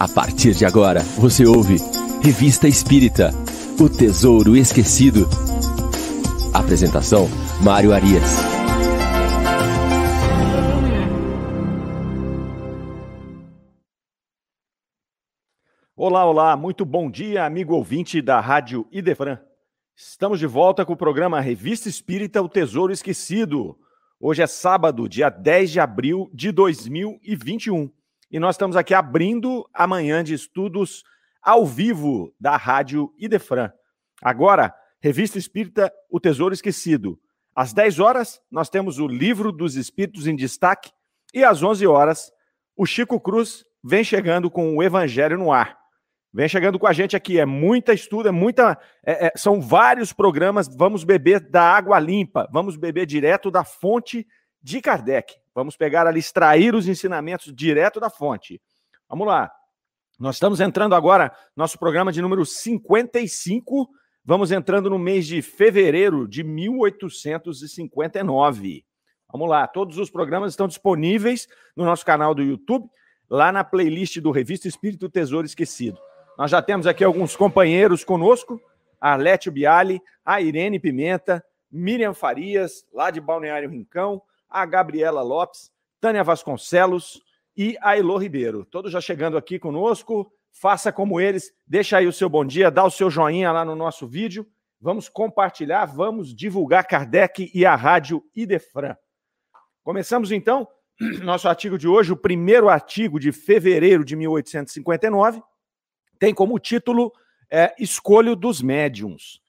A partir de agora, você ouve Revista Espírita O Tesouro Esquecido. Apresentação: Mário Arias. Olá, olá, muito bom dia, amigo ouvinte da Rádio Idefran. Estamos de volta com o programa Revista Espírita O Tesouro Esquecido. Hoje é sábado, dia 10 de abril de 2021 e nós estamos aqui abrindo a manhã de estudos ao vivo da Rádio Idefran. Agora, Revista Espírita O Tesouro Esquecido. Às 10 horas, nós temos o Livro dos Espíritos em Destaque e às 11 horas, o Chico Cruz vem chegando com o Evangelho no ar. Vem chegando com a gente aqui, é muita estudo, é muita. É, é, são vários programas. Vamos beber da água limpa, vamos beber direto da fonte de Kardec. Vamos pegar ali, extrair os ensinamentos direto da fonte. Vamos lá. Nós estamos entrando agora, nosso programa de número 55. Vamos entrando no mês de fevereiro de 1859. Vamos lá, todos os programas estão disponíveis no nosso canal do YouTube, lá na playlist do Revista Espírito Tesouro Esquecido. Nós já temos aqui alguns companheiros conosco, Arlete Biali, a Irene Pimenta, Miriam Farias, lá de Balneário Rincão, a Gabriela Lopes, Tânia Vasconcelos e a Elô Ribeiro. Todos já chegando aqui conosco. Faça como eles, deixa aí o seu bom dia, dá o seu joinha lá no nosso vídeo. Vamos compartilhar, vamos divulgar Kardec e a Rádio Idefran. Começamos então nosso artigo de hoje, o primeiro artigo de fevereiro de 1859, tem como título é, Escolho dos Médiums.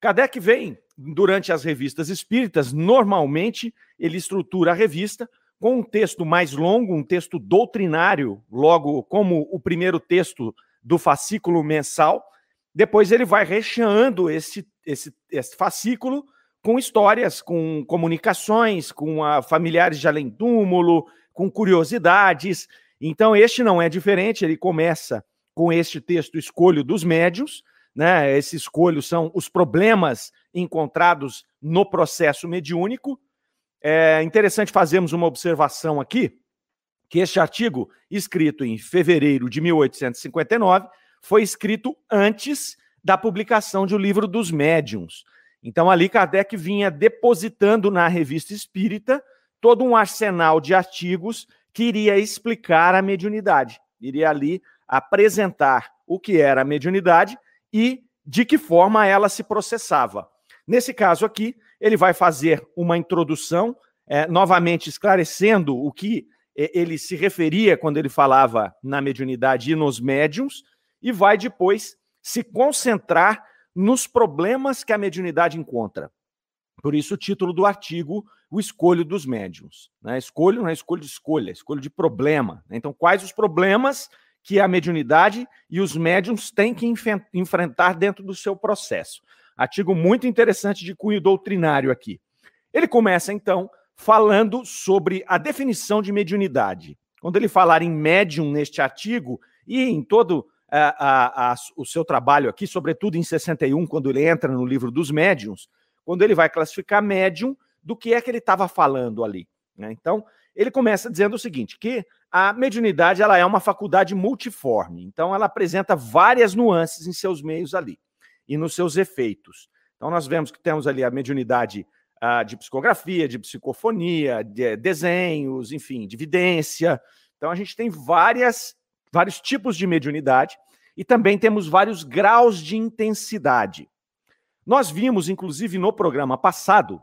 Kardec vem durante as revistas espíritas, normalmente ele estrutura a revista com um texto mais longo, um texto doutrinário, logo como o primeiro texto do fascículo mensal. Depois ele vai recheando esse, esse, esse fascículo com histórias, com comunicações, com a, familiares de além-túmulo, com curiosidades. Então, este não é diferente, ele começa com este texto Escolho dos Médios, né? Esses escolhos são os problemas encontrados no processo mediúnico. É interessante fazermos uma observação aqui, que este artigo, escrito em fevereiro de 1859, foi escrito antes da publicação de O Livro dos Médiuns. Então, ali Kardec vinha depositando na revista espírita todo um arsenal de artigos que iria explicar a mediunidade, iria ali apresentar o que era a mediunidade e de que forma ela se processava. Nesse caso aqui, ele vai fazer uma introdução, é, novamente esclarecendo o que é, ele se referia quando ele falava na mediunidade e nos médiums, e vai depois se concentrar nos problemas que a mediunidade encontra. Por isso, o título do artigo, O Escolho dos Médiums. Né? Escolho não é escolha de escolha, é escolha de problema. Né? Então, quais os problemas que a mediunidade e os médiums têm que enfrentar dentro do seu processo. Artigo muito interessante de cunho doutrinário aqui. Ele começa, então, falando sobre a definição de mediunidade. Quando ele falar em médium neste artigo e em todo a, a, a, o seu trabalho aqui, sobretudo em 61, quando ele entra no livro dos médiums, quando ele vai classificar médium, do que é que ele estava falando ali. Né? Então, ele começa dizendo o seguinte, que a mediunidade ela é uma faculdade multiforme, então ela apresenta várias nuances em seus meios ali e nos seus efeitos. Então nós vemos que temos ali a mediunidade uh, de psicografia, de psicofonia, de desenhos, enfim, de vidência. Então a gente tem várias, vários tipos de mediunidade e também temos vários graus de intensidade. Nós vimos, inclusive, no programa passado,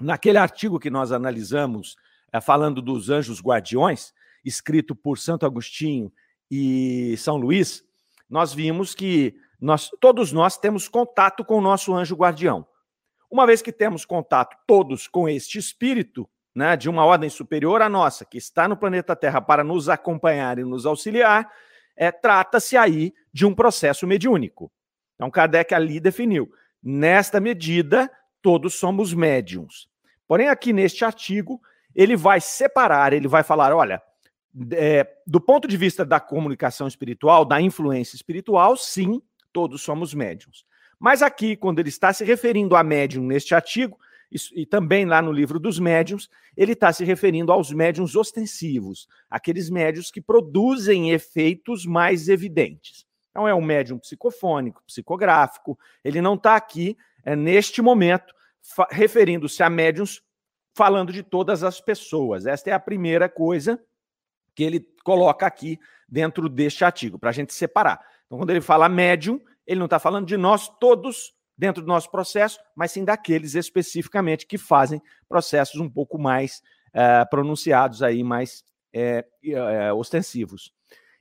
naquele artigo que nós analisamos, uh, falando dos anjos guardiões, escrito por Santo Agostinho e São Luís, nós vimos que nós, todos nós temos contato com o nosso anjo guardião. Uma vez que temos contato todos com este espírito, né, de uma ordem superior à nossa, que está no planeta Terra para nos acompanhar e nos auxiliar, é, trata-se aí de um processo mediúnico. Então, Kardec ali definiu: nesta medida, todos somos médiums. Porém, aqui neste artigo, ele vai separar, ele vai falar: olha, é, do ponto de vista da comunicação espiritual, da influência espiritual, sim, todos somos médiums. Mas aqui, quando ele está se referindo a médium neste artigo, e também lá no livro dos médiums, ele está se referindo aos médiums ostensivos, aqueles médiums que produzem efeitos mais evidentes. Então, é um médium psicofônico, psicográfico, ele não está aqui, é, neste momento, referindo-se a médiums falando de todas as pessoas. Esta é a primeira coisa que ele coloca aqui dentro deste artigo, para a gente separar. Então, quando ele fala médium, ele não está falando de nós todos dentro do nosso processo, mas sim daqueles especificamente que fazem processos um pouco mais uh, pronunciados aí, mais é, é, ostensivos.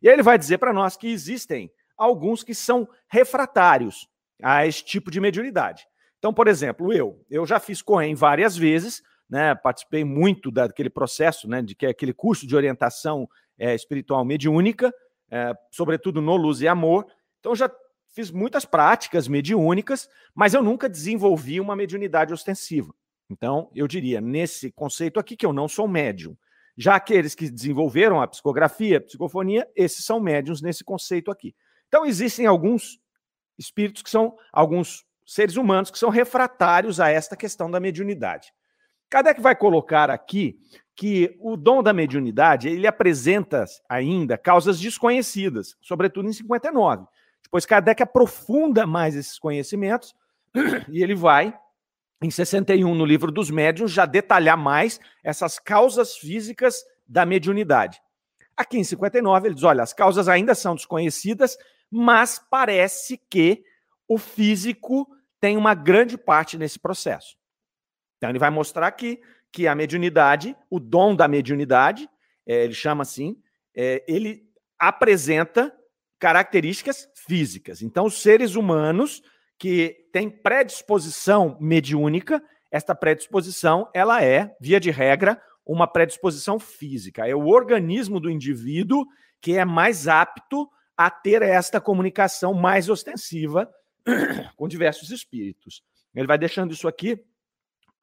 E aí ele vai dizer para nós que existem alguns que são refratários a esse tipo de mediunidade. Então, por exemplo, eu, eu já fiz Cohen várias vezes, né, participei muito daquele processo, né, de que é aquele curso de orientação espiritual mediúnica, é, sobretudo no Luz e Amor. Então, já fiz muitas práticas mediúnicas, mas eu nunca desenvolvi uma mediunidade ostensiva. Então, eu diria, nesse conceito aqui, que eu não sou médium. Já aqueles que desenvolveram a psicografia, a psicofonia, esses são médiums nesse conceito aqui. Então, existem alguns espíritos que são, alguns seres humanos que são refratários a esta questão da mediunidade. Kardec vai colocar aqui que o dom da mediunidade, ele apresenta ainda causas desconhecidas, sobretudo em 59. Depois Kardec aprofunda mais esses conhecimentos e ele vai, em 61, no livro dos médiuns, já detalhar mais essas causas físicas da mediunidade. Aqui em 59, ele diz: olha, as causas ainda são desconhecidas, mas parece que o físico tem uma grande parte nesse processo. Então, ele vai mostrar aqui que a mediunidade, o dom da mediunidade, é, ele chama assim, é, ele apresenta características físicas. Então, os seres humanos que têm predisposição mediúnica, esta predisposição, ela é, via de regra, uma predisposição física. É o organismo do indivíduo que é mais apto a ter esta comunicação mais ostensiva com diversos espíritos. Ele vai deixando isso aqui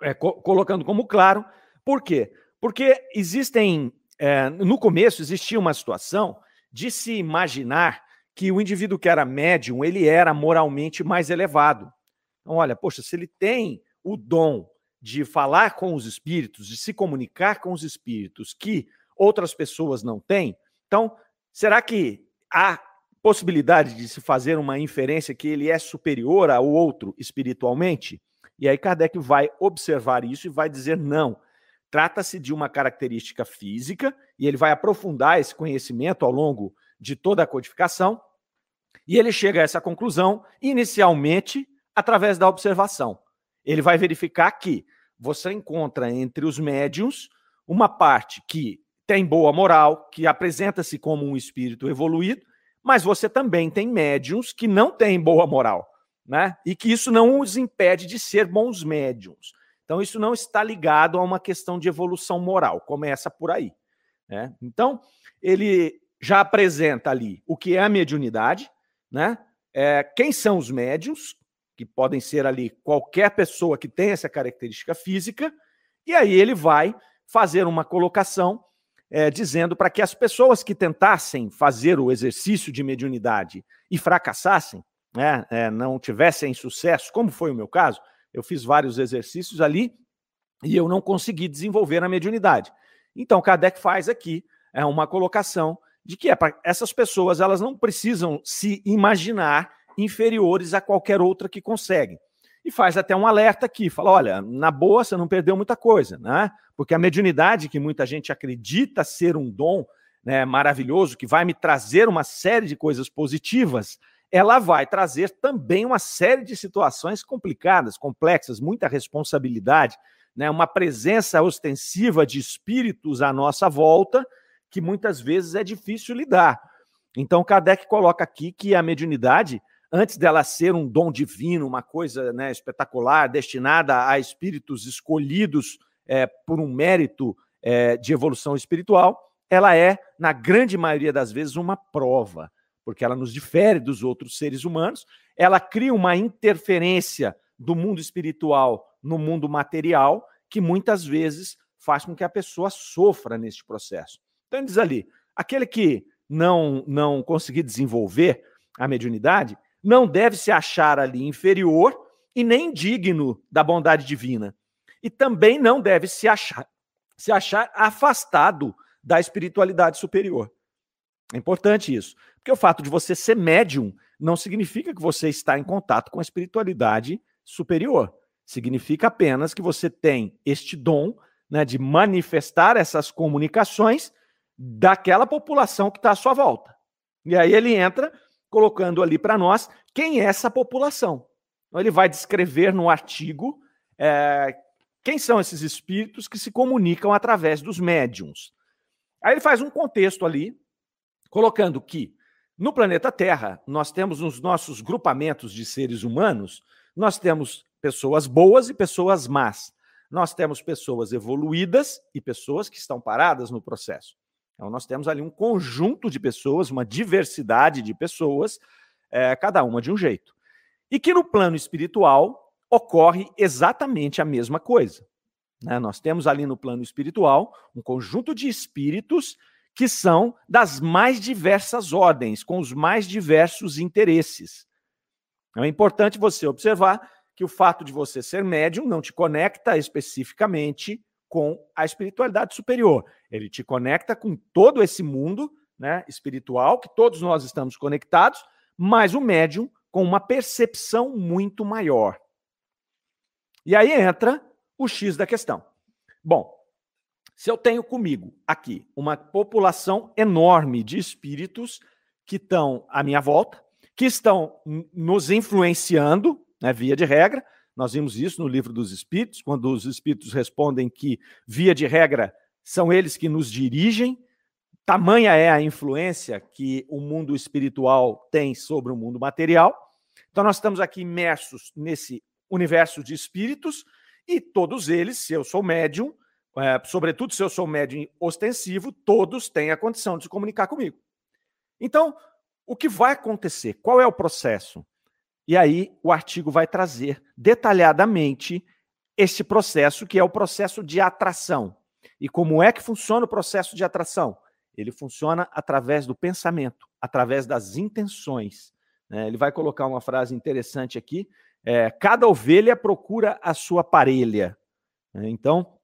é, co colocando como claro. Por quê? Porque existem, é, no começo, existia uma situação de se imaginar que o indivíduo que era médium, ele era moralmente mais elevado. Então, olha, poxa, se ele tem o dom de falar com os espíritos, de se comunicar com os espíritos que outras pessoas não têm, então, será que há possibilidade de se fazer uma inferência que ele é superior ao outro espiritualmente? E aí Kardec vai observar isso e vai dizer não. Trata-se de uma característica física e ele vai aprofundar esse conhecimento ao longo de toda a codificação. E ele chega a essa conclusão inicialmente através da observação. Ele vai verificar que você encontra entre os médiums uma parte que tem boa moral, que apresenta-se como um espírito evoluído, mas você também tem médiums que não têm boa moral né? E que isso não os impede de ser bons médiums. Então, isso não está ligado a uma questão de evolução moral, começa por aí. Né? Então, ele já apresenta ali o que é a mediunidade, né? É, quem são os médiums, que podem ser ali qualquer pessoa que tem essa característica física, e aí ele vai fazer uma colocação é, dizendo para que as pessoas que tentassem fazer o exercício de mediunidade e fracassassem, né, é, não tivessem sucesso, como foi o meu caso, eu fiz vários exercícios ali e eu não consegui desenvolver a mediunidade. Então, Kardec faz aqui é, uma colocação de que é essas pessoas elas não precisam se imaginar inferiores a qualquer outra que conseguem. E faz até um alerta aqui, fala, olha, na boa você não perdeu muita coisa, né? Porque a mediunidade que muita gente acredita ser um dom né, maravilhoso, que vai me trazer uma série de coisas positivas, ela vai trazer também uma série de situações complicadas, complexas, muita responsabilidade, né? uma presença ostensiva de espíritos à nossa volta, que muitas vezes é difícil lidar. Então, Kardec coloca aqui que a mediunidade, antes dela ser um dom divino, uma coisa né, espetacular, destinada a espíritos escolhidos é, por um mérito é, de evolução espiritual, ela é, na grande maioria das vezes, uma prova porque ela nos difere dos outros seres humanos, ela cria uma interferência do mundo espiritual no mundo material, que muitas vezes faz com que a pessoa sofra neste processo. Então, diz ali: aquele que não, não conseguir desenvolver a mediunidade não deve se achar ali inferior e nem digno da bondade divina. e também não deve se achar, se achar afastado da espiritualidade superior. É importante isso, porque o fato de você ser médium não significa que você está em contato com a espiritualidade superior. Significa apenas que você tem este dom né, de manifestar essas comunicações daquela população que está à sua volta. E aí ele entra colocando ali para nós quem é essa população. Então, ele vai descrever no artigo é, quem são esses espíritos que se comunicam através dos médiums. Aí ele faz um contexto ali, colocando que no planeta Terra nós temos nos nossos grupamentos de seres humanos, nós temos pessoas boas e pessoas más. Nós temos pessoas evoluídas e pessoas que estão paradas no processo. Então, nós temos ali um conjunto de pessoas, uma diversidade de pessoas, é, cada uma de um jeito. E que no plano espiritual ocorre exatamente a mesma coisa. Né? Nós temos ali no plano espiritual um conjunto de espíritos que são das mais diversas ordens, com os mais diversos interesses. Então, é importante você observar que o fato de você ser médium não te conecta especificamente com a espiritualidade superior. Ele te conecta com todo esse mundo né, espiritual, que todos nós estamos conectados, mas o médium com uma percepção muito maior. E aí entra o X da questão. Bom, se eu tenho comigo aqui uma população enorme de espíritos que estão à minha volta, que estão nos influenciando, né, via de regra, nós vimos isso no livro dos Espíritos, quando os Espíritos respondem que, via de regra, são eles que nos dirigem. Tamanha é a influência que o mundo espiritual tem sobre o mundo material. Então, nós estamos aqui imersos nesse universo de espíritos e todos eles, se eu sou médium, é, sobretudo se eu sou médium ostensivo, todos têm a condição de se comunicar comigo. Então, o que vai acontecer? Qual é o processo? E aí o artigo vai trazer detalhadamente esse processo, que é o processo de atração. E como é que funciona o processo de atração? Ele funciona através do pensamento, através das intenções. Né? Ele vai colocar uma frase interessante aqui: é, cada ovelha procura a sua parelha. Né? Então,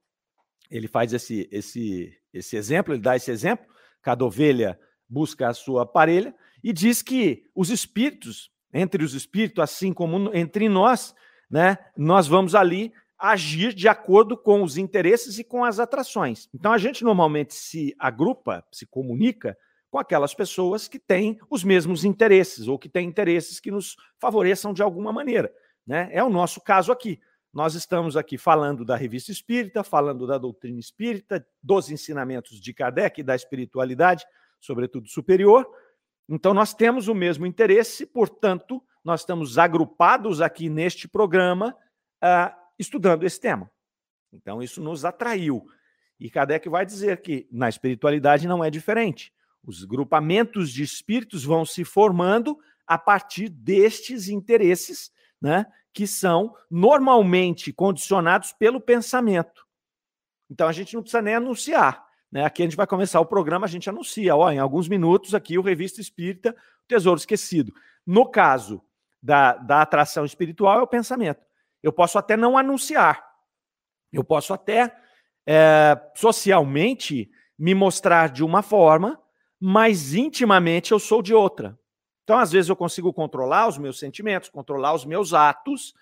ele faz esse, esse, esse exemplo, ele dá esse exemplo: cada ovelha busca a sua parelha, e diz que os espíritos entre os espíritos, assim como entre nós, né, nós vamos ali agir de acordo com os interesses e com as atrações. Então a gente normalmente se agrupa, se comunica com aquelas pessoas que têm os mesmos interesses ou que têm interesses que nos favoreçam de alguma maneira. Né? É o nosso caso aqui. Nós estamos aqui falando da revista espírita, falando da doutrina espírita, dos ensinamentos de Kardec, da espiritualidade, sobretudo superior, então, nós temos o mesmo interesse, portanto, nós estamos agrupados aqui neste programa uh, estudando esse tema. Então, isso nos atraiu. E Kardec vai dizer que na espiritualidade não é diferente. Os grupamentos de espíritos vão se formando a partir destes interesses, né, que são normalmente condicionados pelo pensamento. Então a gente não precisa nem anunciar. Né? Aqui a gente vai começar o programa, a gente anuncia, ó, em alguns minutos aqui o Revista Espírita, Tesouro Esquecido. No caso da, da atração espiritual é o pensamento. Eu posso até não anunciar, eu posso até é, socialmente me mostrar de uma forma, mas intimamente eu sou de outra. Então, às vezes, eu consigo controlar os meus sentimentos, controlar os meus atos,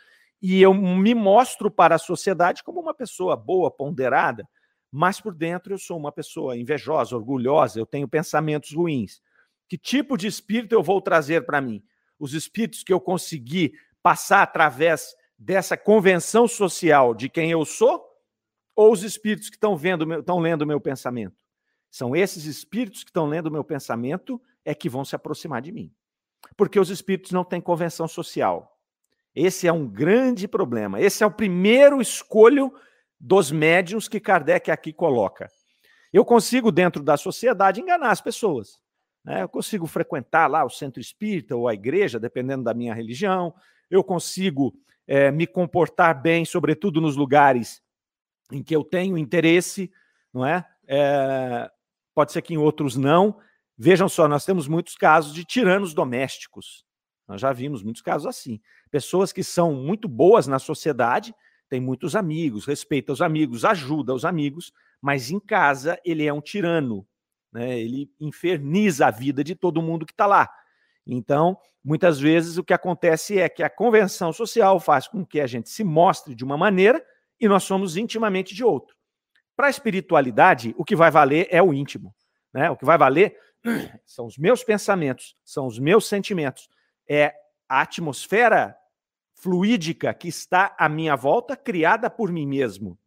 e eu me mostro para a sociedade como uma pessoa boa, ponderada, mas por dentro eu sou uma pessoa invejosa, orgulhosa, eu tenho pensamentos ruins. Que tipo de espírito eu vou trazer para mim? Os espíritos que eu consegui passar através dessa convenção social de quem eu sou? Ou os espíritos que estão vendo, estão lendo o meu pensamento? São esses espíritos que estão lendo o meu pensamento é que vão se aproximar de mim. Porque os espíritos não têm convenção social. Esse é um grande problema. Esse é o primeiro escolho dos médiums que Kardec aqui coloca. Eu consigo, dentro da sociedade, enganar as pessoas. Né? Eu consigo frequentar lá o centro espírita ou a igreja, dependendo da minha religião. Eu consigo é, me comportar bem, sobretudo nos lugares em que eu tenho interesse, não é? é? Pode ser que em outros não. Vejam só, nós temos muitos casos de tiranos domésticos. Nós já vimos muitos casos assim. Pessoas que são muito boas na sociedade, tem muitos amigos, respeita os amigos, ajuda os amigos, mas em casa ele é um tirano, né? ele inferniza a vida de todo mundo que está lá. Então, muitas vezes o que acontece é que a convenção social faz com que a gente se mostre de uma maneira e nós somos intimamente de outro. Para a espiritualidade, o que vai valer é o íntimo. Né? O que vai valer são os meus pensamentos, são os meus sentimentos, é a atmosfera fluídica que está à minha volta, criada por mim mesmo.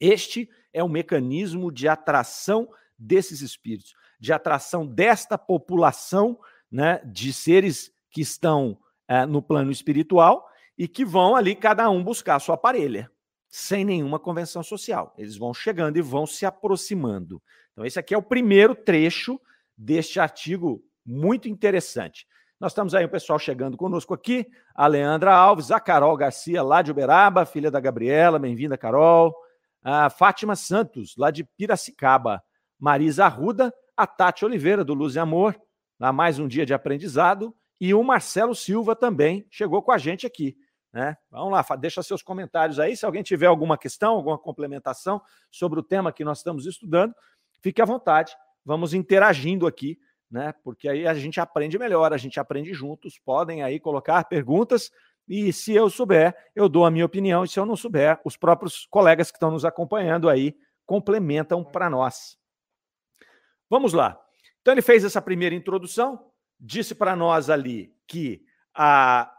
Este é o mecanismo de atração desses espíritos, de atração desta população né, de seres que estão é, no plano espiritual e que vão ali, cada um, buscar a sua parelha, sem nenhuma convenção social. Eles vão chegando e vão se aproximando. Então, esse aqui é o primeiro trecho deste artigo muito interessante. Nós estamos aí o pessoal chegando conosco aqui, a Leandra Alves, a Carol Garcia, lá de Uberaba, filha da Gabriela, bem-vinda, Carol. A Fátima Santos, lá de Piracicaba. Marisa Arruda, a Tati Oliveira, do Luz e Amor, lá mais um dia de aprendizado. E o Marcelo Silva também chegou com a gente aqui. Né? Vamos lá, deixa seus comentários aí. Se alguém tiver alguma questão, alguma complementação sobre o tema que nós estamos estudando, fique à vontade. Vamos interagindo aqui né? Porque aí a gente aprende melhor, a gente aprende juntos. Podem aí colocar perguntas e se eu souber, eu dou a minha opinião, e se eu não souber, os próprios colegas que estão nos acompanhando aí complementam para nós. Vamos lá. Então ele fez essa primeira introdução, disse para nós ali que a,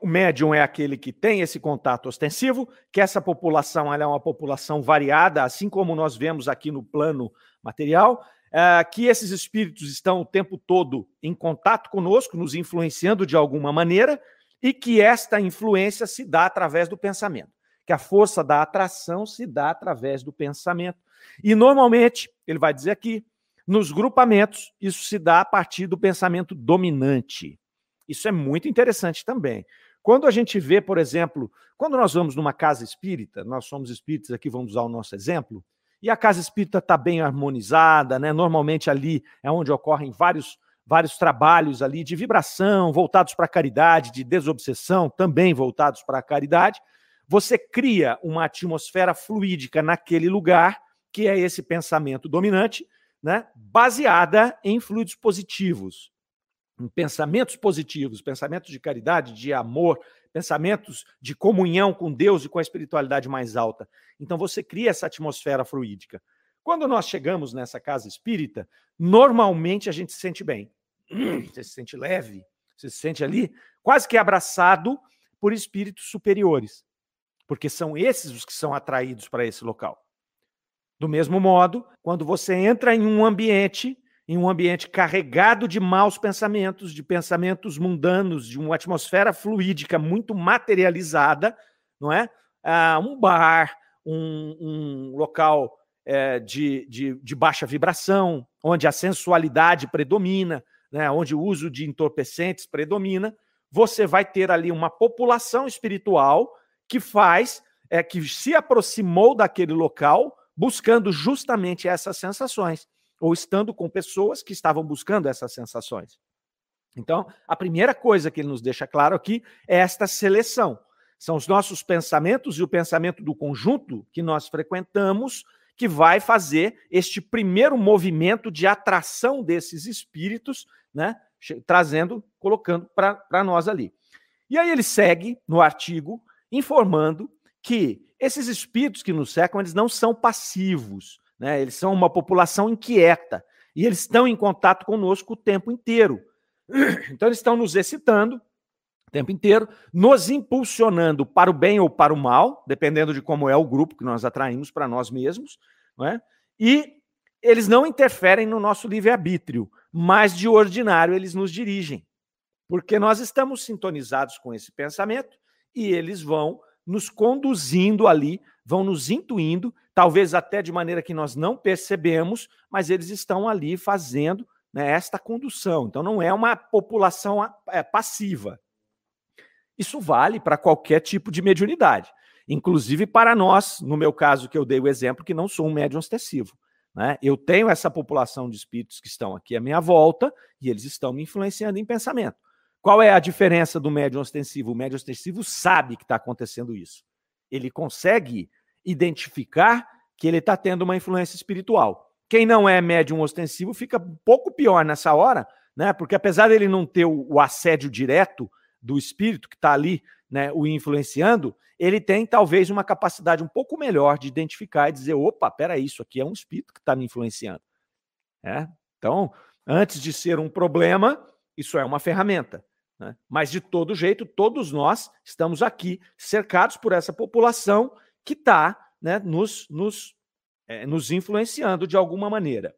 o médium é aquele que tem esse contato ostensivo, que essa população é uma população variada, assim como nós vemos aqui no plano material, é, que esses espíritos estão o tempo todo em contato conosco, nos influenciando de alguma maneira, e que esta influência se dá através do pensamento, que a força da atração se dá através do pensamento. E normalmente, ele vai dizer aqui, nos grupamentos, isso se dá a partir do pensamento dominante. Isso é muito interessante também. Quando a gente vê, por exemplo, quando nós vamos numa casa espírita, nós somos espíritas aqui, vamos usar o nosso exemplo, e a casa espírita está bem harmonizada, né? Normalmente ali é onde ocorrem vários, vários trabalhos ali de vibração, voltados para a caridade, de desobsessão, também voltados para a caridade. Você cria uma atmosfera fluídica naquele lugar, que é esse pensamento dominante, né? baseada em fluidos positivos, em pensamentos positivos, pensamentos de caridade, de amor, pensamentos de comunhão com Deus e com a espiritualidade mais alta. Então você cria essa atmosfera fluídica. Quando nós chegamos nessa casa espírita, normalmente a gente se sente bem. Você se sente leve, você se sente ali quase que abraçado por espíritos superiores, porque são esses os que são atraídos para esse local. Do mesmo modo, quando você entra em um ambiente em um ambiente carregado de maus pensamentos, de pensamentos mundanos, de uma atmosfera fluídica muito materializada, não é? Ah, um bar, um, um local é, de, de, de, baixa vibração, onde a sensualidade predomina, né? onde o uso de entorpecentes predomina, você vai ter ali uma população espiritual que faz, é, que se aproximou daquele local buscando justamente essas sensações ou estando com pessoas que estavam buscando essas sensações. Então, a primeira coisa que ele nos deixa claro aqui é esta seleção. São os nossos pensamentos e o pensamento do conjunto que nós frequentamos que vai fazer este primeiro movimento de atração desses espíritos, né, trazendo, colocando para nós ali. E aí ele segue no artigo informando que esses espíritos que nos cercam, eles não são passivos. Né? Eles são uma população inquieta e eles estão em contato conosco o tempo inteiro. Então, eles estão nos excitando o tempo inteiro, nos impulsionando para o bem ou para o mal, dependendo de como é o grupo que nós atraímos para nós mesmos. Não é? E eles não interferem no nosso livre-arbítrio, mas de ordinário eles nos dirigem, porque nós estamos sintonizados com esse pensamento e eles vão nos conduzindo ali, vão nos intuindo talvez até de maneira que nós não percebemos, mas eles estão ali fazendo né, esta condução. Então, não é uma população é, passiva. Isso vale para qualquer tipo de mediunidade, inclusive para nós, no meu caso, que eu dei o exemplo, que não sou um médium ostensivo. Né? Eu tenho essa população de espíritos que estão aqui à minha volta e eles estão me influenciando em pensamento. Qual é a diferença do médium ostensivo? O médium ostensivo sabe que está acontecendo isso. ele consegue identificar que ele está tendo uma influência espiritual. Quem não é médium ostensivo fica um pouco pior nessa hora, né? Porque apesar dele não ter o, assédio direto do espírito que está ali, né, o influenciando, ele tem talvez uma capacidade um pouco melhor de identificar e dizer: opa, peraí, isso aqui é um espírito que está me influenciando. É? Então, antes de ser um problema, isso é uma ferramenta. Né? Mas, de todo jeito, todos nós estamos aqui cercados por essa população que está né, nos, nos, é, nos influenciando de alguma maneira.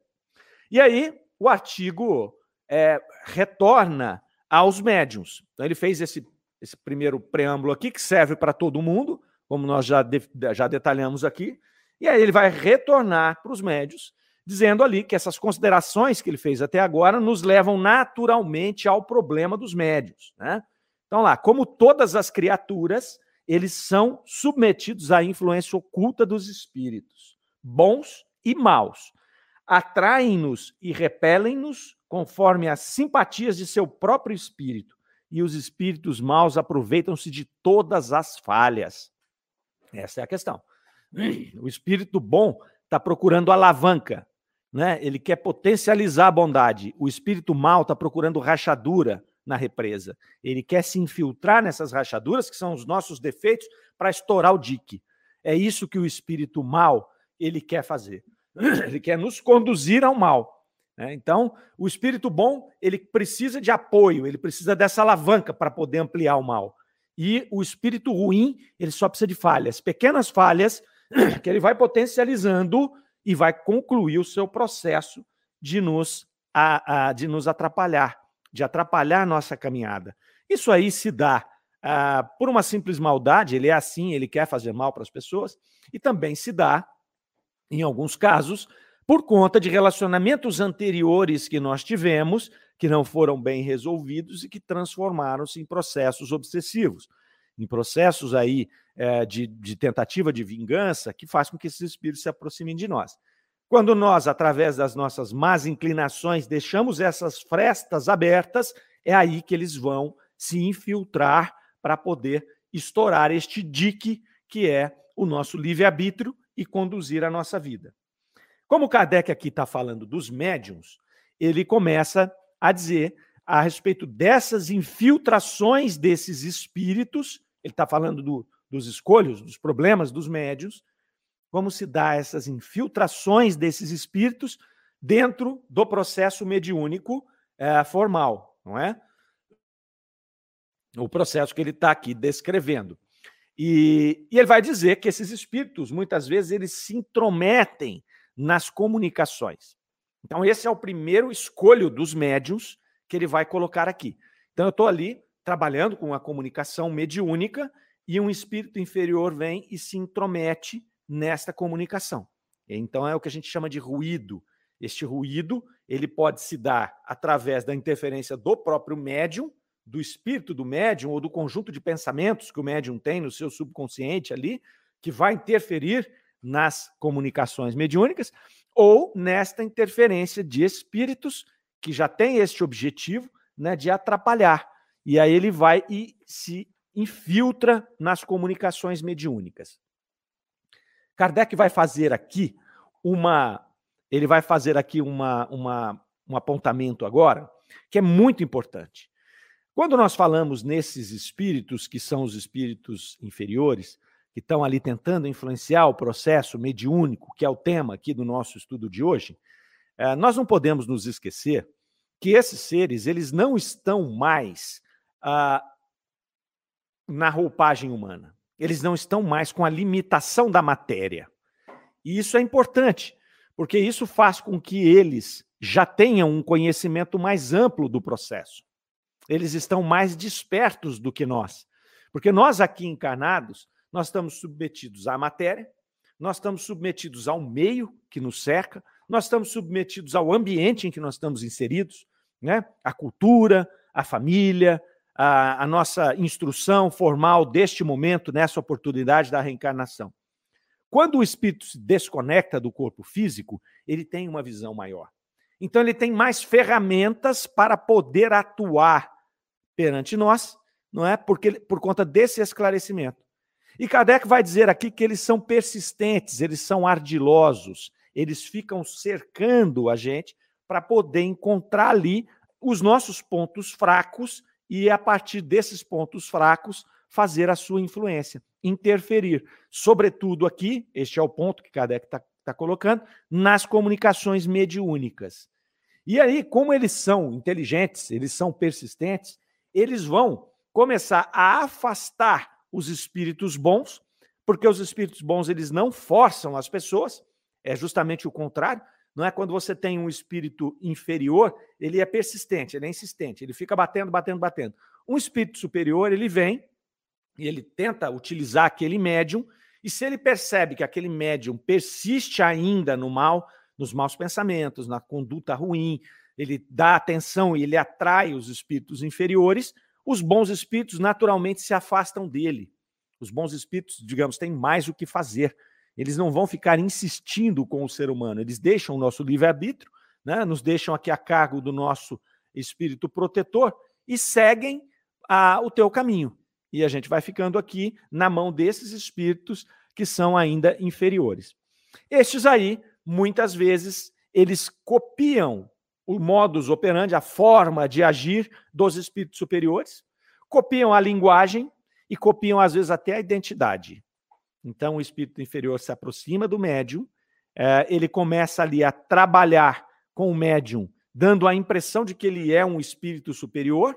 E aí, o artigo é, retorna aos médiums. Então, ele fez esse, esse primeiro preâmbulo aqui, que serve para todo mundo, como nós já, de, já detalhamos aqui, e aí ele vai retornar para os médios dizendo ali que essas considerações que ele fez até agora nos levam naturalmente ao problema dos médios. Né? Então, lá, como todas as criaturas, eles são submetidos à influência oculta dos espíritos, bons e maus. Atraem-nos e repelem-nos conforme as simpatias de seu próprio espírito, e os espíritos maus aproveitam-se de todas as falhas. Essa é a questão. O espírito bom está procurando alavanca, né? Ele quer potencializar a bondade. O espírito mal está procurando rachadura na represa. Ele quer se infiltrar nessas rachaduras, que são os nossos defeitos, para estourar o dique. É isso que o espírito mal ele quer fazer. Ele quer nos conduzir ao mal. Né? Então, o espírito bom ele precisa de apoio, ele precisa dessa alavanca para poder ampliar o mal. E o espírito ruim ele só precisa de falhas, pequenas falhas que ele vai potencializando e vai concluir o seu processo de nos, a, a, de nos atrapalhar, de atrapalhar a nossa caminhada. Isso aí se dá a, ah, por uma simples maldade, ele é assim, ele quer fazer mal para as pessoas, e também se dá, em alguns casos, por conta de relacionamentos anteriores que nós tivemos, que não foram bem resolvidos e que transformaram-se em processos obsessivos, em processos aí é, de, de tentativa de vingança que faz com que esses espíritos se aproximem de nós. Quando nós, através das nossas más inclinações, deixamos essas frestas abertas, é aí que eles vão se infiltrar para poder estourar este dique que é o nosso livre-arbítrio e conduzir a nossa vida. Como Kardec aqui está falando dos médiums, ele começa a dizer a respeito dessas infiltrações desses espíritos, ele está falando do, dos escolhos, dos problemas dos médios, como se dá essas infiltrações desses espíritos dentro do processo mediúnico é, formal, não é? O processo que ele está aqui descrevendo. E, e, ele vai dizer que esses espíritos, muitas vezes, eles se intrometem nas comunicações. Então, esse é o primeiro escolho dos médiums que ele vai colocar aqui. Então, eu estou ali trabalhando com a comunicação mediúnica e um espírito inferior vem e se intromete nesta comunicação. Então é o que a gente chama de ruído. Este ruído, ele pode se dar através da interferência do próprio médium, do espírito do médium ou do conjunto de pensamentos que o médium tem no seu subconsciente ali, que vai interferir nas comunicações mediúnicas, ou nesta interferência de espíritos que já tem este objetivo, né, de atrapalhar. E aí ele vai e se infiltra nas comunicações mediúnicas. Kardec vai fazer aqui uma ele vai fazer aqui uma, uma, um apontamento agora que é muito importante. Quando nós falamos nesses espíritos, que são os espíritos inferiores, que estão ali tentando influenciar o processo mediúnico, que é o tema aqui do nosso estudo de hoje, eh, nós não podemos nos esquecer que esses seres eles não estão mais ah, na roupagem humana. Eles não estão mais com a limitação da matéria. E isso é importante, porque isso faz com que eles já tenham um conhecimento mais amplo do processo. Eles estão mais despertos do que nós. Porque nós aqui encarnados, nós estamos submetidos à matéria, nós estamos submetidos ao meio que nos cerca, nós estamos submetidos ao ambiente em que nós estamos inseridos, né? A cultura, a família, a, a nossa instrução formal deste momento, nessa oportunidade da reencarnação. Quando o espírito se desconecta do corpo físico, ele tem uma visão maior. Então, ele tem mais ferramentas para poder atuar perante nós, não é? Porque por conta desse esclarecimento. E Kardec vai dizer aqui que eles são persistentes, eles são ardilosos, eles ficam cercando a gente para poder encontrar ali os nossos pontos fracos e, a partir desses pontos fracos, fazer a sua influência, interferir. Sobretudo aqui, este é o ponto que Kardec está tá colocando, nas comunicações mediúnicas. E aí, como eles são inteligentes, eles são persistentes, eles vão começar a afastar os espíritos bons, porque os espíritos bons eles não forçam as pessoas, é justamente o contrário. Não é quando você tem um espírito inferior, ele é persistente, ele é insistente, ele fica batendo, batendo, batendo. Um espírito superior, ele vem e ele tenta utilizar aquele médium, e se ele percebe que aquele médium persiste ainda no mal, nos maus pensamentos, na conduta ruim, ele dá atenção e ele atrai os espíritos inferiores, os bons espíritos naturalmente se afastam dele. Os bons espíritos, digamos, têm mais o que fazer. Eles não vão ficar insistindo com o ser humano, eles deixam o nosso livre-arbítrio, né, nos deixam aqui a cargo do nosso espírito protetor e seguem a, o teu caminho. E a gente vai ficando aqui na mão desses espíritos que são ainda inferiores. Estes aí, muitas vezes, eles copiam o modus operandi, a forma de agir dos espíritos superiores, copiam a linguagem e copiam, às vezes, até a identidade. Então, o espírito inferior se aproxima do médium, é, ele começa ali a trabalhar com o médium, dando a impressão de que ele é um espírito superior,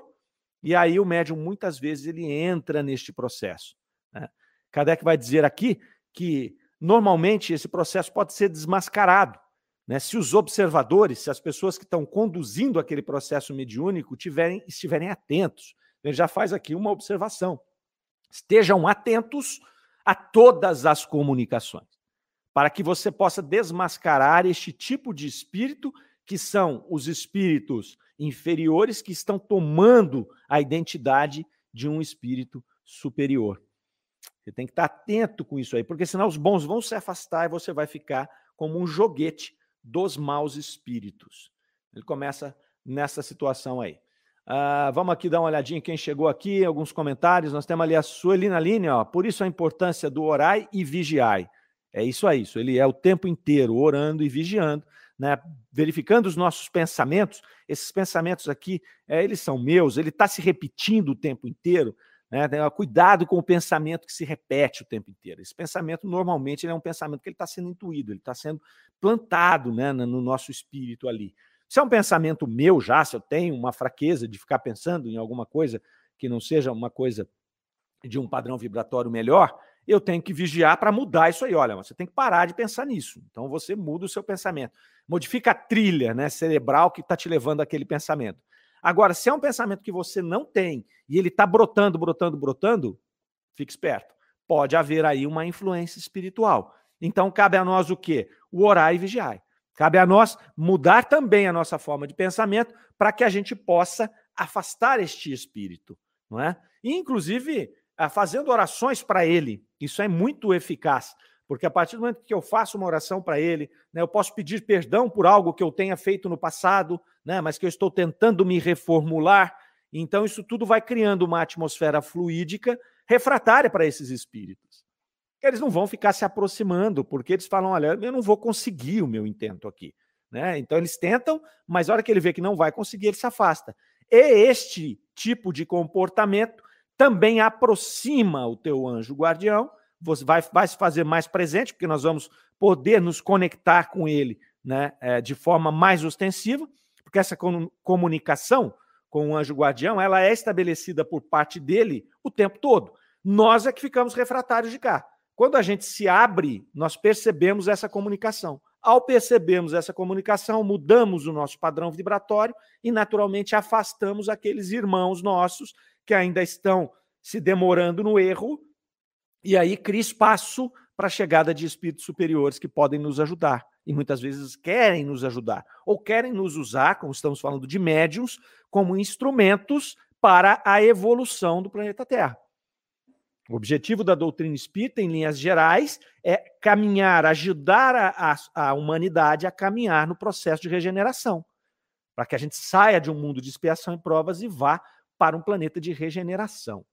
e aí o médium, muitas vezes, ele entra neste processo. Né? Kardec vai dizer aqui que, normalmente, esse processo pode ser desmascarado. Né? Se os observadores, se as pessoas que estão conduzindo aquele processo mediúnico tiverem, estiverem atentos. Ele já faz aqui uma observação. Estejam atentos a todas as comunicações, para que você possa desmascarar este tipo de espírito, que são os espíritos inferiores que estão tomando a identidade de um espírito superior. Você tem que estar atento com isso aí, porque senão os bons vão se afastar e você vai ficar como um joguete dos maus espíritos. Ele começa nessa situação aí. Uh, vamos aqui dar uma olhadinha quem chegou aqui, alguns comentários. Nós temos ali a Sueli Line, ó. Por isso a importância do orai e vigiai. É isso aí, isso. Ele é o tempo inteiro orando e vigiando, né? verificando os nossos pensamentos. Esses pensamentos aqui, é, eles são meus, ele está se repetindo o tempo inteiro. Né? Cuidado com o pensamento que se repete o tempo inteiro. Esse pensamento, normalmente, é um pensamento que ele está sendo intuído, ele está sendo plantado né, no nosso espírito ali. Se é um pensamento meu já, se eu tenho uma fraqueza de ficar pensando em alguma coisa que não seja uma coisa de um padrão vibratório melhor, eu tenho que vigiar para mudar isso aí. Olha, você tem que parar de pensar nisso. Então você muda o seu pensamento. Modifica a trilha né, cerebral que está te levando àquele pensamento. Agora, se é um pensamento que você não tem e ele está brotando, brotando, brotando, fique esperto. Pode haver aí uma influência espiritual. Então, cabe a nós o quê? O orar e vigiar. Cabe a nós mudar também a nossa forma de pensamento para que a gente possa afastar este espírito, não é? Inclusive, ah, fazendo orações para ele. Isso é muito eficaz, porque a partir do momento que eu faço uma oração para ele, né, eu posso pedir perdão por algo que eu tenha feito no passado, né, mas que eu estou tentando me reformular. Então, isso tudo vai criando uma atmosfera fluídica refratária para esses espíritos eles não vão ficar se aproximando, porque eles falam: olha, eu não vou conseguir o meu intento aqui. Né? Então eles tentam, mas a hora que ele vê que não vai conseguir, ele se afasta. E este tipo de comportamento também aproxima o teu anjo guardião, você vai, vai se fazer mais presente, porque nós vamos poder nos conectar com ele né, é, de forma mais ostensiva, porque essa comunicação com o anjo guardião ela é estabelecida por parte dele o tempo todo. Nós é que ficamos refratários de cá. Quando a gente se abre, nós percebemos essa comunicação. Ao percebermos essa comunicação, mudamos o nosso padrão vibratório e, naturalmente, afastamos aqueles irmãos nossos que ainda estão se demorando no erro, e aí cria espaço para a chegada de espíritos superiores que podem nos ajudar. E muitas vezes querem nos ajudar, ou querem nos usar, como estamos falando de médiums, como instrumentos para a evolução do planeta Terra. O objetivo da doutrina espírita, em linhas gerais, é caminhar, ajudar a, a, a humanidade a caminhar no processo de regeneração, para que a gente saia de um mundo de expiação e provas e vá para um planeta de regeneração.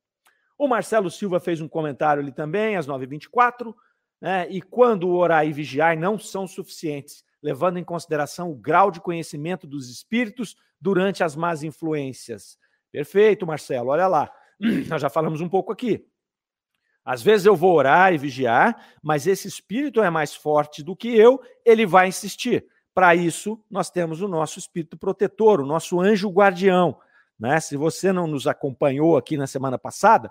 O Marcelo Silva fez um comentário ali também, às 9h24. Né? E quando orar e vigiar não são suficientes, levando em consideração o grau de conhecimento dos espíritos durante as más influências. Perfeito, Marcelo, olha lá. Nós já falamos um pouco aqui. Às vezes eu vou orar e vigiar, mas esse espírito é mais forte do que eu, ele vai insistir. Para isso, nós temos o nosso espírito protetor, o nosso anjo guardião. Né? Se você não nos acompanhou aqui na semana passada,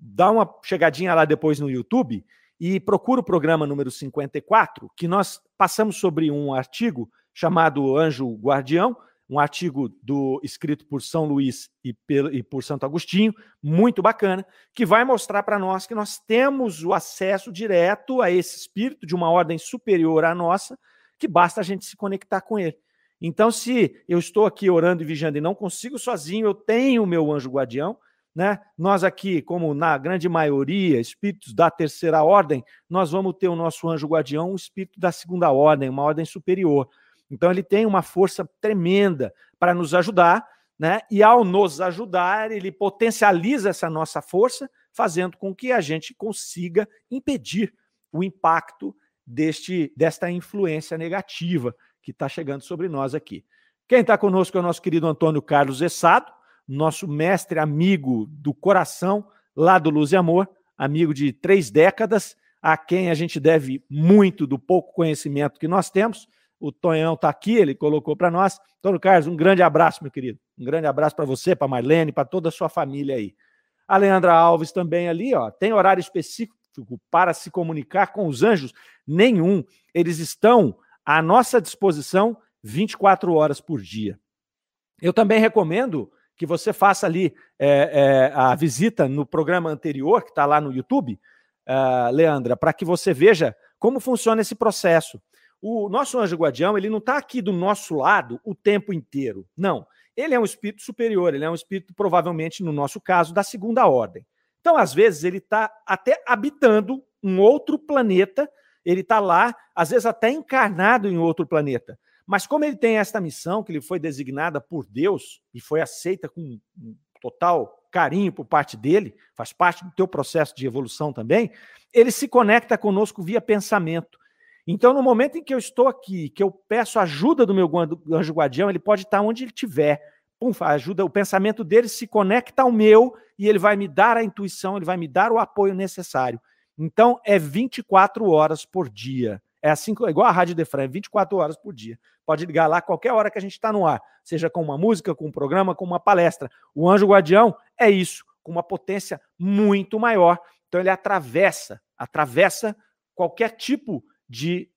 dá uma chegadinha lá depois no YouTube e procura o programa número 54, que nós passamos sobre um artigo chamado Anjo Guardião, um artigo do escrito por São Luís e, e por Santo Agostinho, muito bacana, que vai mostrar para nós que nós temos o acesso direto a esse espírito de uma ordem superior à nossa, que basta a gente se conectar com ele. Então, se eu estou aqui orando e vigiando e não consigo sozinho, eu tenho o meu anjo guardião, né? Nós aqui, como na grande maioria, espíritos da terceira ordem, nós vamos ter o nosso anjo guardião, um espírito da segunda ordem, uma ordem superior. Então ele tem uma força tremenda para nos ajudar, né? E ao nos ajudar, ele potencializa essa nossa força, fazendo com que a gente consiga impedir o impacto deste desta influência negativa que está chegando sobre nós aqui. Quem está conosco é o nosso querido Antônio Carlos Essado, nosso mestre amigo do coração, lá do Luz e Amor, amigo de três décadas, a quem a gente deve muito do pouco conhecimento que nós temos. O Tonhão está aqui, ele colocou para nós. Antônio Carlos, um grande abraço, meu querido. Um grande abraço para você, para Marlene, para toda a sua família aí. A Leandra Alves também ali, ó. Tem horário específico para se comunicar com os anjos? Nenhum. Eles estão à nossa disposição 24 horas por dia. Eu também recomendo que você faça ali é, é, a visita no programa anterior, que está lá no YouTube, uh, Leandra, para que você veja como funciona esse processo. O nosso anjo guardião, ele não está aqui do nosso lado o tempo inteiro. Não. Ele é um espírito superior, ele é um espírito, provavelmente, no nosso caso, da segunda ordem. Então, às vezes, ele está até habitando um outro planeta, ele está lá, às vezes até encarnado em outro planeta. Mas como ele tem esta missão, que ele foi designada por Deus e foi aceita com total carinho por parte dele, faz parte do teu processo de evolução também, ele se conecta conosco via pensamento. Então, no momento em que eu estou aqui, que eu peço ajuda do meu anjo guardião, ele pode estar onde ele estiver. Pum, ajuda, o pensamento dele se conecta ao meu e ele vai me dar a intuição, ele vai me dar o apoio necessário. Então, é 24 horas por dia. É assim, igual a Rádio Defran, 24 horas por dia. Pode ligar lá qualquer hora que a gente está no ar, seja com uma música, com um programa, com uma palestra. O anjo guardião é isso, com uma potência muito maior. Então ele atravessa, atravessa qualquer tipo de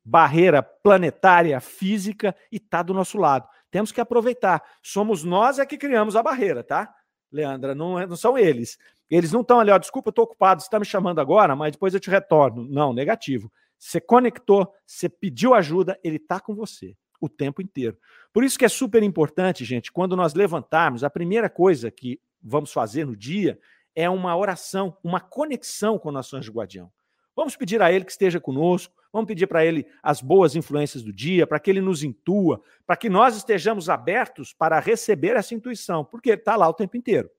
barreira planetária, física e está do nosso lado. Temos que aproveitar. Somos nós é que criamos a barreira, tá? Leandra, não, é, não são eles. Eles não estão ali, ó, desculpa, eu estou ocupado, você está me chamando agora, mas depois eu te retorno. Não, negativo. Você conectou, você pediu ajuda, ele está com você o tempo inteiro. Por isso que é super importante, gente, quando nós levantarmos, a primeira coisa que vamos fazer no dia é uma oração, uma conexão com o nosso anjo guardião. Vamos pedir a ele que esteja conosco, vamos pedir para ele as boas influências do dia, para que ele nos intua, para que nós estejamos abertos para receber essa intuição, porque ele está lá o tempo inteiro.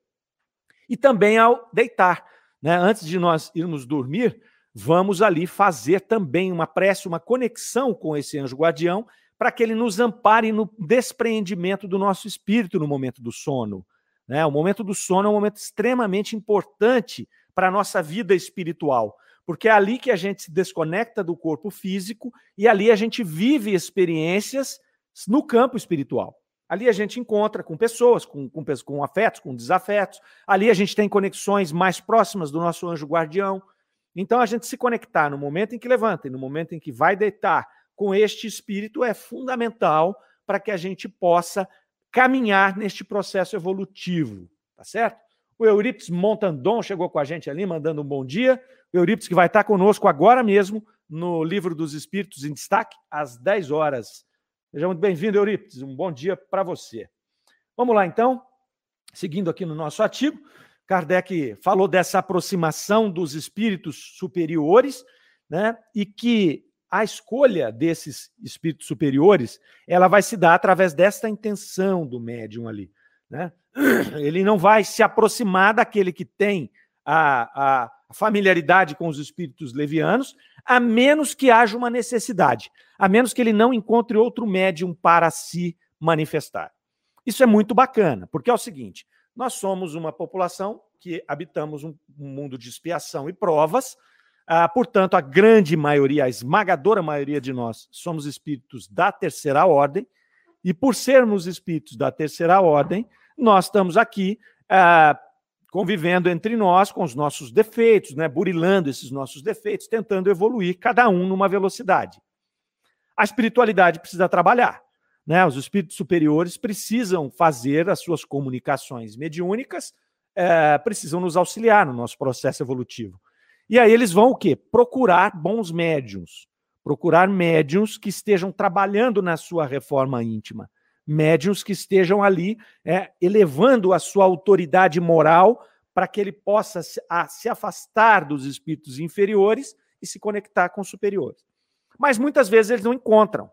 E também ao deitar, né? antes de nós irmos dormir, vamos ali fazer também uma prece, uma conexão com esse anjo guardião, para que ele nos ampare no despreendimento do nosso espírito no momento do sono. Né? O momento do sono é um momento extremamente importante para a nossa vida espiritual, porque é ali que a gente se desconecta do corpo físico e ali a gente vive experiências no campo espiritual. Ali a gente encontra com pessoas, com, com, com afetos, com desafetos. Ali a gente tem conexões mais próximas do nosso anjo guardião. Então a gente se conectar no momento em que levanta e no momento em que vai deitar com este espírito é fundamental para que a gente possa caminhar neste processo evolutivo, tá certo? O Eurípides Montandon chegou com a gente ali, mandando um bom dia. Eurípides que vai estar conosco agora mesmo no Livro dos Espíritos em Destaque, às 10 horas. Seja muito bem-vindo, Eurípides. Um bom dia para você. Vamos lá, então. Seguindo aqui no nosso artigo, Kardec falou dessa aproximação dos espíritos superiores, né? E que a escolha desses espíritos superiores, ela vai se dar através desta intenção do médium ali, né? Ele não vai se aproximar daquele que tem a, a familiaridade com os espíritos levianos, a menos que haja uma necessidade, a menos que ele não encontre outro médium para se manifestar. Isso é muito bacana, porque é o seguinte: nós somos uma população que habitamos um, mundo de expiação e provas, ah, portanto, a grande maioria, a esmagadora maioria de nós, somos espíritos da terceira ordem, e por sermos espíritos da terceira ordem, nós estamos aqui ah, convivendo entre nós com os nossos defeitos, né, burilando esses nossos defeitos, tentando evoluir, cada um numa velocidade. A espiritualidade precisa trabalhar. Né? Os espíritos superiores precisam fazer as suas comunicações mediúnicas, é, precisam nos auxiliar no nosso processo evolutivo. E aí eles vão o quê? Procurar bons médiums, procurar médiums que estejam trabalhando na sua reforma íntima, médiums que estejam ali é, elevando a sua autoridade moral para que ele possa se, a, se afastar dos espíritos inferiores e se conectar com os superiores. Mas muitas vezes eles não encontram.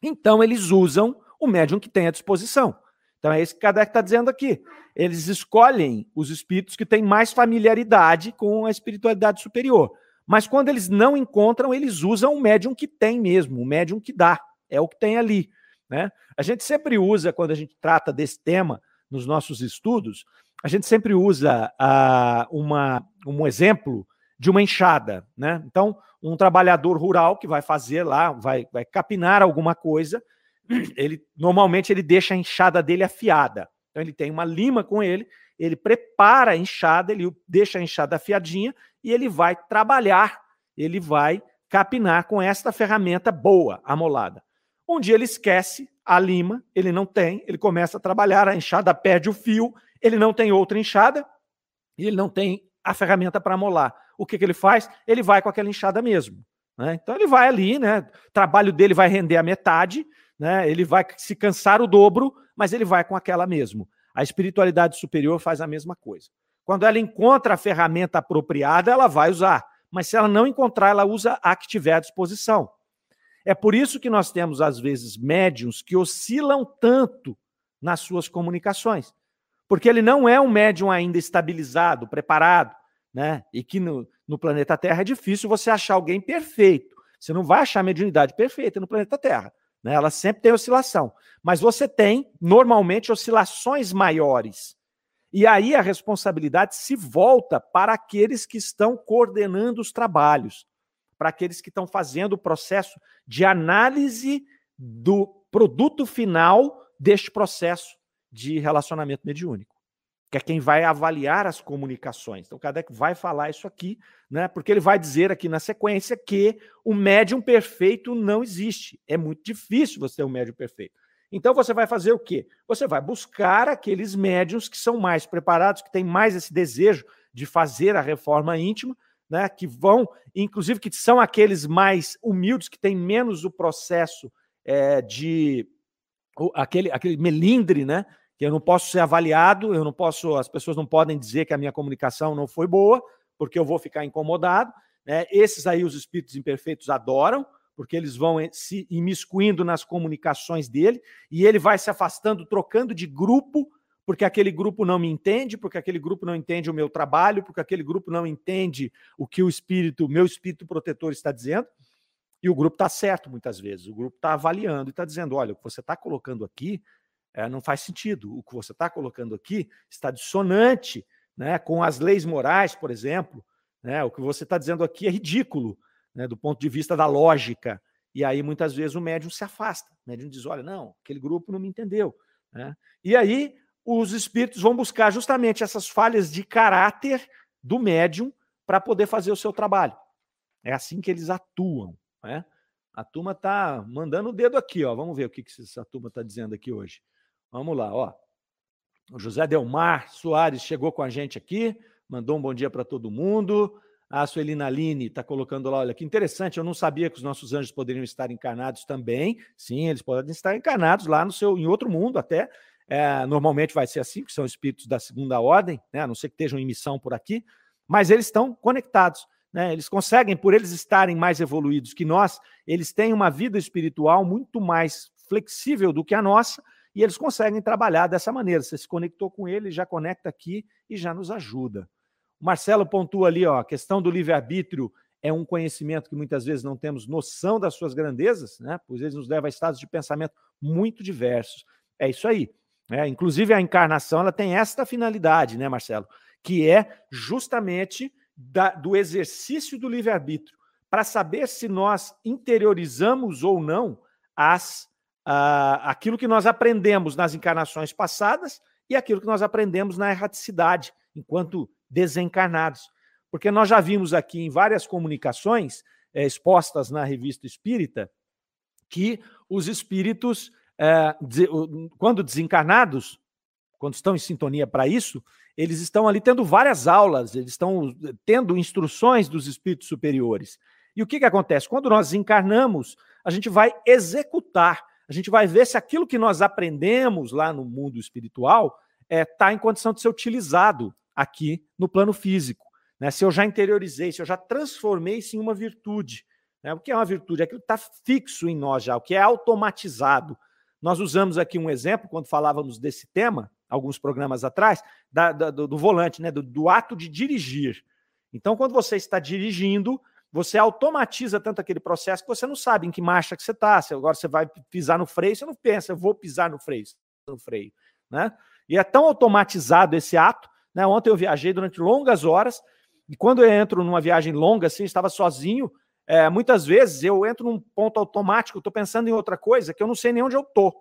Então eles usam o médium que tem à disposição. Então é isso que Kardec está dizendo aqui. Eles escolhem os espíritos que têm mais familiaridade com a espiritualidade superior. Mas quando eles não encontram, eles usam o médium que tem mesmo, o médium que dá. É o que tem ali. Né? A gente sempre usa, quando a gente trata desse tema nos nossos estudos, a gente sempre usa uh, uma, um exemplo de uma enxada. Né? Então, um trabalhador rural que vai fazer lá, vai, vai capinar alguma coisa, ele normalmente ele deixa a enxada dele afiada. Então, ele tem uma lima com ele, ele prepara a enxada, ele deixa a enxada afiadinha e ele vai trabalhar, ele vai capinar com esta ferramenta boa, amolada. Um dia ele esquece a lima, ele não tem, ele começa a trabalhar, a enxada perde o fio, ele não tem outra enxada e ele não tem a ferramenta para molar. O que, que ele faz? Ele vai com aquela enxada mesmo. Né? Então ele vai ali, né? O trabalho dele vai render a metade, né? Ele vai se cansar o dobro, mas ele vai com aquela mesmo. A espiritualidade superior faz a mesma coisa. Quando ela encontra a ferramenta apropriada, ela vai usar. Mas se ela não encontrar, ela usa a que tiver à disposição. É por isso que nós temos, às vezes, médiums que oscilam tanto nas suas comunicações. Porque ele não é um médium ainda estabilizado, preparado, né? E que no, no planeta Terra é difícil você achar alguém perfeito. Você não vai achar a mediunidade perfeita no planeta Terra. Né? Ela sempre tem oscilação. Mas você tem, normalmente, oscilações maiores. E aí a responsabilidade se volta para aqueles que estão coordenando os trabalhos para aqueles que estão fazendo o processo de análise do produto final deste processo de relacionamento mediúnico, que é quem vai avaliar as comunicações. Então, Kardec vai falar isso aqui, né? Porque ele vai dizer aqui na sequência que o médium perfeito não existe. É muito difícil você ter um médium perfeito. Então você vai fazer o quê? Você vai buscar aqueles médiums que são mais preparados, que têm mais esse desejo de fazer a reforma íntima, né, que vão, inclusive que são aqueles mais humildes, que têm menos o processo é, de o, aquele, aquele melindre, né? Que eu não posso ser avaliado, eu não posso, as pessoas não podem dizer que a minha comunicação não foi boa, porque eu vou ficar incomodado. Né? Esses aí os espíritos imperfeitos adoram, porque eles vão se imiscuindo nas comunicações dele, e ele vai se afastando, trocando de grupo porque aquele grupo não me entende, porque aquele grupo não entende o meu trabalho, porque aquele grupo não entende o que o espírito, meu espírito protetor está dizendo. E o grupo está certo muitas vezes. O grupo está avaliando e está dizendo: olha, o que você está colocando aqui é, não faz sentido. O que você está colocando aqui está dissonante né, com as leis morais, por exemplo. Né, o que você está dizendo aqui é ridículo né, do ponto de vista da lógica. E aí, muitas vezes, o médium se afasta. O médium diz: olha, não, aquele grupo não me entendeu. Né? E aí, os espíritos vão buscar justamente essas falhas de caráter do médium para poder fazer o seu trabalho. É assim que eles atuam. Né? A turma está mandando o dedo aqui, ó. Vamos ver o que, que essa turma está dizendo aqui hoje. Vamos lá, ó. O José Delmar Soares chegou com a gente aqui, mandou um bom dia para todo mundo. A Suelina Aline está colocando lá, olha que interessante, eu não sabia que os nossos anjos poderiam estar encarnados também. Sim, eles podem estar encarnados lá no seu, em outro mundo até, é, normalmente vai ser assim, que são espíritos da segunda ordem, né, a não ser que estejam em missão por aqui, mas eles estão conectados. Né, eles conseguem, por eles estarem mais evoluídos que nós, eles têm uma vida espiritual muito mais flexível do que a nossa, e eles conseguem trabalhar dessa maneira. Você se conectou com ele, já conecta aqui e já nos ajuda. O Marcelo pontua ali, ó, a questão do livre-arbítrio é um conhecimento que muitas vezes não temos noção das suas grandezas, né? Pois vezes nos leva a estados de pensamento muito diversos. É isso aí. Né? Inclusive, a encarnação ela tem esta finalidade, né, Marcelo? Que é justamente da, do exercício do livre-arbítrio, para saber se nós interiorizamos ou não as, aquilo que nós aprendemos nas encarnações passadas e aquilo que nós aprendemos na erraticidade, enquanto desencarnados. Porque nós já vimos aqui em várias comunicações é, expostas na revista Espírita que os espíritos, é, de, quando desencarnados, quando estão em sintonia para isso, eles estão ali tendo várias aulas, eles estão tendo instruções dos espíritos superiores. E o que, que acontece? Quando nós encarnamos, a gente vai executar, a gente vai ver se aquilo que nós aprendemos lá no mundo espiritual está é, tá em condição de ser utilizado aqui no plano físico. Né? Se eu já interiorizei, se eu já transformei isso em uma virtude. Né? O que é uma virtude? Aquilo que está fixo em nós já, o que é automatizado. Nós usamos aqui um exemplo quando falávamos desse tema, alguns programas atrás, da, da, do, do, volante, né? Do, do, ato de dirigir. Então, quando você está dirigindo, você automatiza tanto aquele processo que você não sabe em que marcha que você está. Agora você vai pisar no freio, você não pensa, eu vou pisar no freio, no freio, né? E é tão automatizado esse ato. Né? Ontem eu viajei durante longas horas e quando eu entro numa viagem longa, assim, estava sozinho, é, muitas vezes eu entro num ponto automático, estou pensando em outra coisa que eu não sei nem onde eu estou.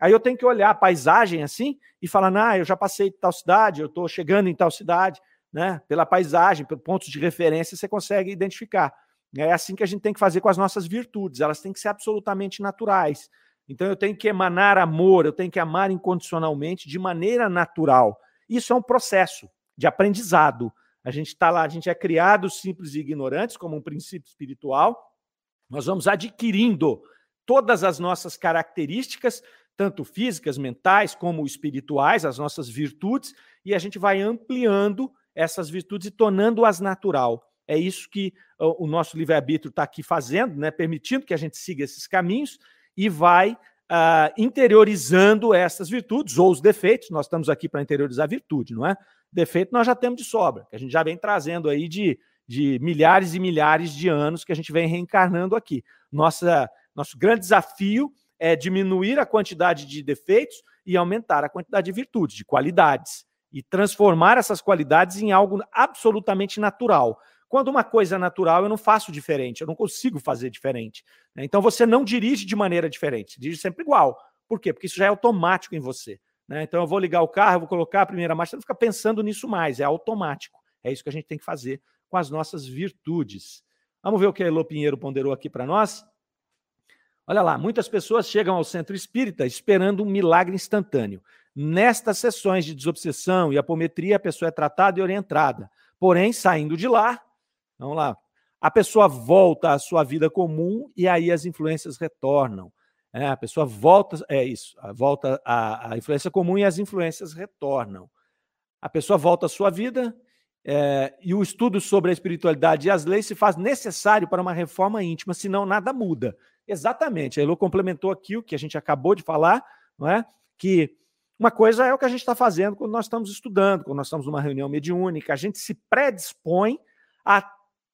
Aí eu tenho que olhar a paisagem assim e falar, ah, eu já passei tal cidade, eu estou chegando em tal cidade né? Pela paisagem, por pontos de referência, você consegue identificar. É assim que a gente tem que fazer com as nossas virtudes, elas têm que ser absolutamente naturais. Então eu tenho que emanar amor, eu tenho que amar incondicionalmente de maneira natural. Isso é um processo de aprendizado. A gente está lá, a gente é criado simples e ignorantes, como um princípio espiritual. Nós vamos adquirindo todas as nossas características, tanto físicas, mentais, como espirituais, as nossas virtudes, e a gente vai ampliando essas virtudes e tornando-as natural. É isso que o nosso livre-arbítrio está aqui fazendo, né? permitindo que a gente siga esses caminhos e vai uh, interiorizando essas virtudes ou os defeitos. Nós estamos aqui para interiorizar virtude, não é? Defeito nós já temos de sobra, que a gente já vem trazendo aí de, de milhares e milhares de anos que a gente vem reencarnando aqui. Nossa, nosso grande desafio é diminuir a quantidade de defeitos e aumentar a quantidade de virtudes, de qualidades e transformar essas qualidades em algo absolutamente natural. Quando uma coisa é natural, eu não faço diferente, eu não consigo fazer diferente. Né? Então você não dirige de maneira diferente, dirige sempre igual. Por quê? Porque isso já é automático em você. Né? Então eu vou ligar o carro, vou colocar a primeira marcha, não fica pensando nisso mais, é automático. É isso que a gente tem que fazer com as nossas virtudes. Vamos ver o que a Elô Pinheiro ponderou aqui para nós? Olha lá, muitas pessoas chegam ao centro espírita esperando um milagre instantâneo. Nestas sessões de desobsessão e apometria, a pessoa é tratada e orientada. Porém, saindo de lá, vamos lá, a pessoa volta à sua vida comum e aí as influências retornam. É, a pessoa volta, é isso, volta à, influência comum e as influências retornam. A pessoa volta à sua vida é, e o estudo sobre a espiritualidade e as leis se faz necessário para uma reforma íntima, senão nada muda. Exatamente. A complementou aqui o que a gente acabou de falar, não é? Que uma coisa é o que a gente está fazendo quando nós estamos estudando, quando nós estamos numa reunião mediúnica, a gente se predispõe a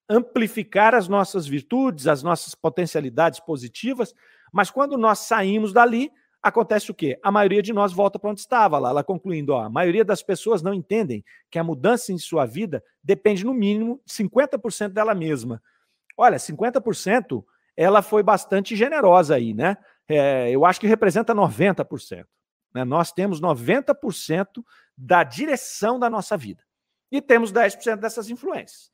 amplificar as nossas virtudes, as nossas potencialidades positivas, mas quando nós saímos dali, acontece o quê? A maioria de nós volta para onde estava lá, ela concluindo, ó, a maioria das pessoas não entendem que a mudança em sua vida depende no mínimo de 50% dela mesma. Olha, 50% ela foi bastante generosa aí, né? É, eu acho que representa 90%. Né? Nós temos 90% da direção da nossa vida. E temos 10% dessas influências.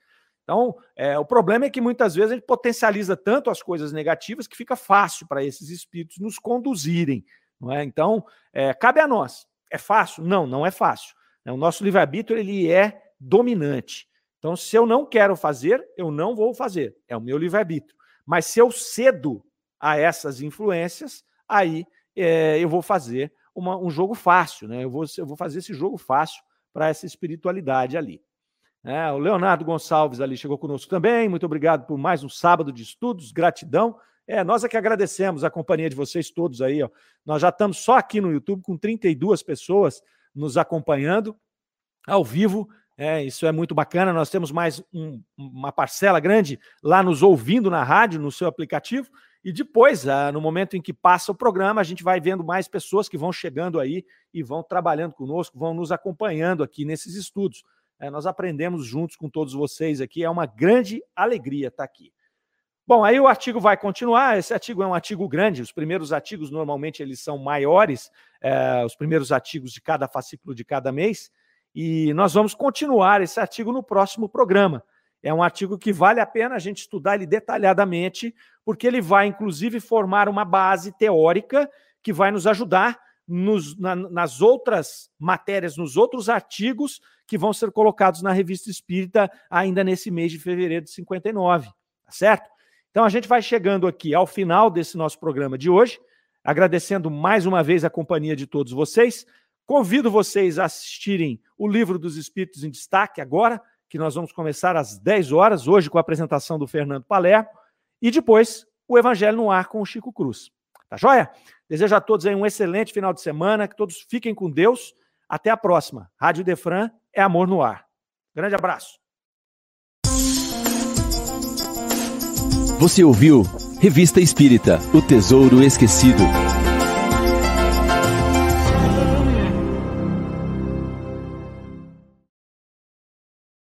Então, é, o problema é que muitas vezes a gente potencializa tanto as coisas negativas que fica fácil para esses espíritos nos conduzirem. Não é? Então, é, cabe a nós. É fácil? Não, não é fácil. Né? O nosso livre-arbítrio ele é dominante. Então, se eu não quero fazer, eu não vou fazer. É o meu livre-arbítrio. Mas se eu cedo a essas influências, aí é, eu vou fazer uma, um jogo fácil, né? Eu vou, eu vou fazer esse jogo fácil para essa espiritualidade ali. É, o Leonardo Gonçalves ali chegou conosco também. Muito obrigado por mais um sábado de estudos. Gratidão. É, nós é que agradecemos a companhia de vocês todos aí. Ó. Nós já estamos só aqui no YouTube com 32 pessoas nos acompanhando ao vivo. É, isso é muito bacana. Nós temos mais um, uma parcela grande lá nos ouvindo na rádio, no seu aplicativo. E depois, ah, no momento em que passa o programa, a gente vai vendo mais pessoas que vão chegando aí e vão trabalhando conosco, vão nos acompanhando aqui nesses estudos. É, nós aprendemos juntos com todos vocês aqui. É uma grande alegria estar aqui. Bom, aí o artigo vai continuar. Esse artigo é um artigo grande. Os primeiros artigos normalmente eles são maiores, é, os primeiros artigos de cada fascículo de cada mês. E nós vamos continuar esse artigo no próximo programa. É um artigo que vale a pena a gente estudar ele detalhadamente, porque ele vai, inclusive, formar uma base teórica que vai nos ajudar nos, na, nas outras matérias, nos outros artigos que vão ser colocados na Revista Espírita ainda nesse mês de fevereiro de 59, tá certo? Então a gente vai chegando aqui ao final desse nosso programa de hoje, agradecendo mais uma vez a companhia de todos vocês. Convido vocês a assistirem o Livro dos Espíritos em Destaque agora, que nós vamos começar às 10 horas, hoje com a apresentação do Fernando Palermo, e depois o Evangelho no Ar com o Chico Cruz. Tá joia? Desejo a todos aí um excelente final de semana, que todos fiquem com Deus. Até a próxima. Rádio Defran é amor no ar. Grande abraço. Você ouviu Revista Espírita O Tesouro Esquecido.